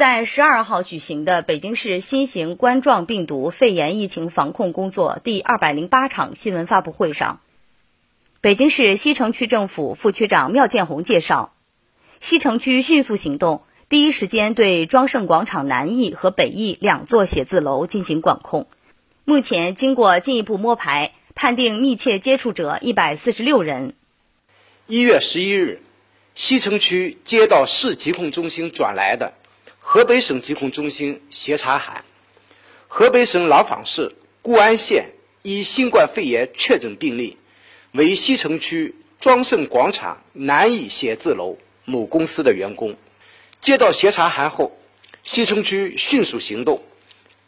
在十二号举行的北京市新型冠状病毒肺炎疫情防控工作第二百零八场新闻发布会上，北京市西城区政府副区长缪建红介绍，西城区迅速行动，第一时间对庄胜广场南翼和北翼两座写字楼进行管控。目前，经过进一步摸排，判定密切接触者一百四十六人。一月十一日，西城区接到市疾控中心转来的。河北省疾控中心协查函：河北省廊坊市固安县一新冠肺炎确诊病例为西城区庄胜广场南翼写字楼某公司的员工。接到协查函后，西城区迅速行动，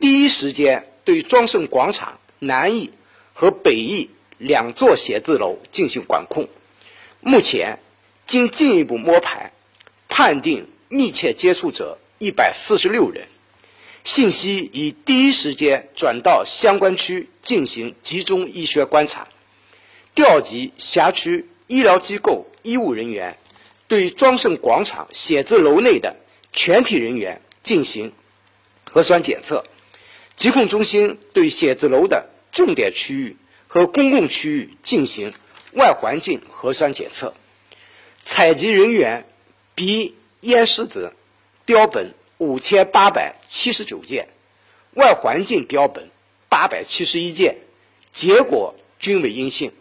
第一时间对庄胜广场南翼和北翼两座写字楼进行管控。目前，经进一步摸排，判定密切接触者。一百四十六人，信息已第一时间转到相关区进行集中医学观察，调集辖区医疗机构医务人员，对庄胜广场写字楼内的全体人员进行核酸检测。疾控中心对写字楼的重点区域和公共区域进行外环境核酸检测，采集人员鼻咽拭子。标本五千八百七十九件，外环境标本八百七十一件，结果均为阴性。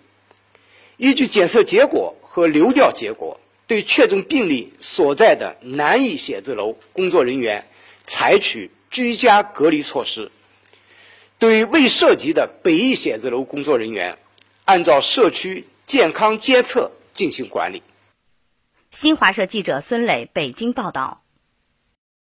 依据检测结果和流调结果，对确诊病例所在的南艺写字楼工作人员采取居家隔离措施。对未涉及的北艺写字楼工作人员，按照社区健康监测进行管理。新华社记者孙磊北京报道。